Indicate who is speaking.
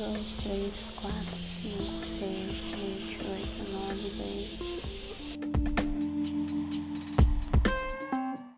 Speaker 1: dois, três, quatro, cinco.